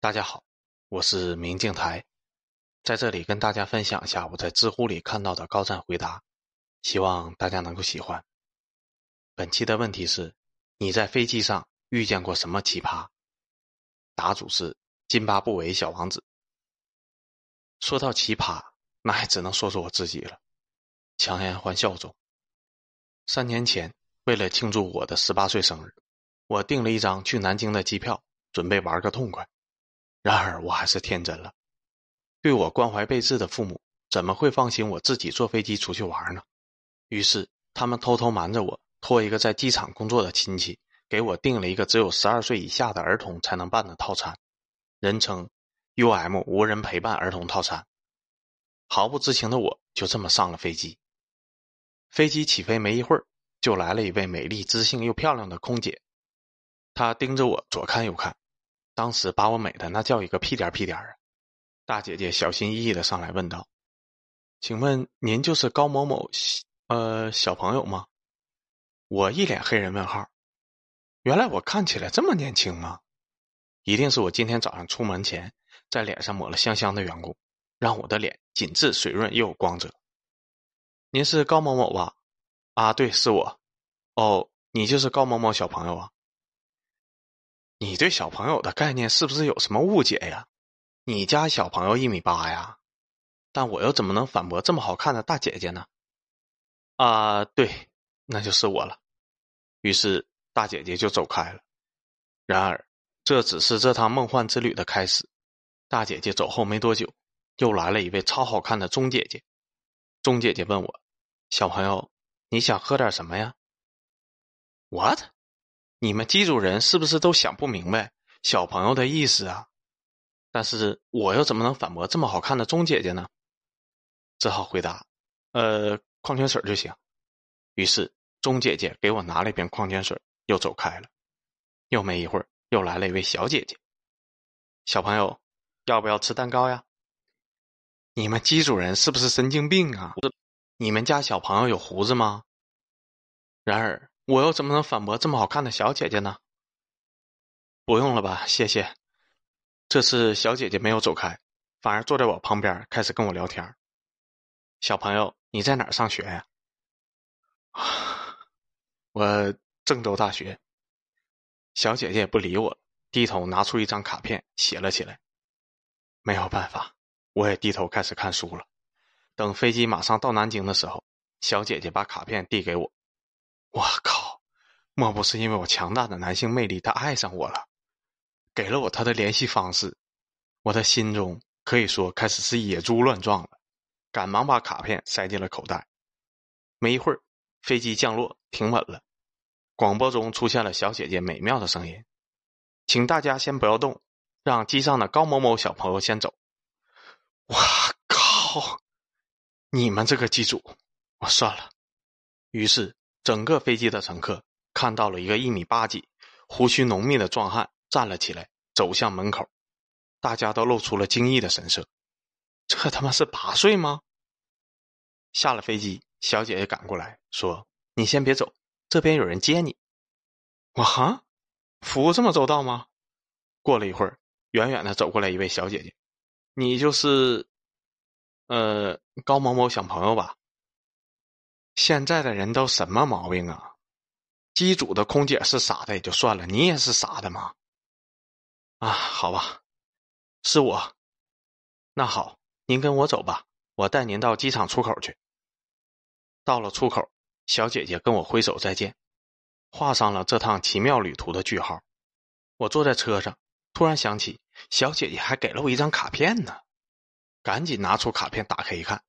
大家好，我是明镜台，在这里跟大家分享一下我在知乎里看到的高赞回答，希望大家能够喜欢。本期的问题是：你在飞机上遇见过什么奇葩？答主是津巴布韦小王子。说到奇葩，那也只能说说我自己了。强颜欢笑中，三年前为了庆祝我的十八岁生日，我订了一张去南京的机票，准备玩个痛快。然而我还是天真了，对我关怀备至的父母怎么会放心我自己坐飞机出去玩呢？于是他们偷偷瞒着我，托一个在机场工作的亲戚给我订了一个只有十二岁以下的儿童才能办的套餐，人称 “U.M. 无人陪伴儿童套餐”。毫不知情的我就这么上了飞机。飞机起飞没一会儿，就来了一位美丽、知性又漂亮的空姐，她盯着我左看右看。当时把我美的那叫一个屁颠屁颠啊！大姐姐小心翼翼的上来问道：“请问您就是高某某，呃，小朋友吗？”我一脸黑人问号。原来我看起来这么年轻吗？一定是我今天早上出门前在脸上抹了香香的缘故，让我的脸紧致水润又有光泽。您是高某某吧？啊，对，是我。哦，你就是高某某小朋友啊？你对小朋友的概念是不是有什么误解呀？你家小朋友一米八呀，但我又怎么能反驳这么好看的大姐姐呢？啊，对，那就是我了。于是大姐姐就走开了。然而，这只是这趟梦幻之旅的开始。大姐姐走后没多久，又来了一位超好看的钟姐姐。钟姐姐问我：“小朋友，你想喝点什么呀？”What？你们机组人是不是都想不明白小朋友的意思啊？但是我又怎么能反驳这么好看的钟姐姐呢？只好回答：“呃，矿泉水就行。”于是钟姐姐给我拿了一瓶矿泉水，又走开了。又没一会儿，又来了一位小姐姐：“小朋友，要不要吃蛋糕呀？”你们机主人是不是神经病啊？你们家小朋友有胡子吗？然而。我又怎么能反驳这么好看的小姐姐呢？不用了吧，谢谢。这次小姐姐没有走开，反而坐在我旁边开始跟我聊天。小朋友，你在哪儿上学呀？啊，我郑州大学。小姐姐也不理我，低头拿出一张卡片写了起来。没有办法，我也低头开始看书了。等飞机马上到南京的时候，小姐姐把卡片递给我。我靠！莫不是因为我强大的男性魅力，他爱上我了，给了我他的联系方式，我的心中可以说开始是野猪乱撞了，赶忙把卡片塞进了口袋。没一会儿，飞机降落停稳了，广播中出现了小姐姐美妙的声音：“请大家先不要动，让机上的高某某小朋友先走。”我靠！你们这个机组，我算了。于是。整个飞机的乘客看到了一个一米八几、胡须浓密的壮汉站了起来，走向门口，大家都露出了惊异的神色。这他妈是八岁吗？下了飞机，小姐姐赶过来说：“你先别走，这边有人接你。”我哈，服务这么周到吗？过了一会儿，远远的走过来一位小姐姐：“你就是，呃，高某某小朋友吧？”现在的人都什么毛病啊？机组的空姐是傻的也就算了，你也是傻的吗？啊，好吧，是我。那好，您跟我走吧，我带您到机场出口去。到了出口，小姐姐跟我挥手再见，画上了这趟奇妙旅途的句号。我坐在车上，突然想起小姐姐还给了我一张卡片呢，赶紧拿出卡片打开一看，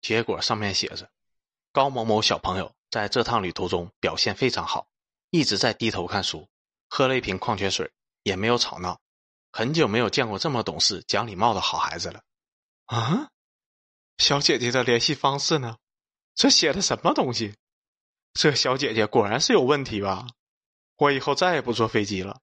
结果上面写着。高某某小朋友在这趟旅途中表现非常好，一直在低头看书，喝了一瓶矿泉水，也没有吵闹，很久没有见过这么懂事、讲礼貌的好孩子了。啊，小姐姐的联系方式呢？这写的什么东西？这小姐姐果然是有问题吧？我以后再也不坐飞机了。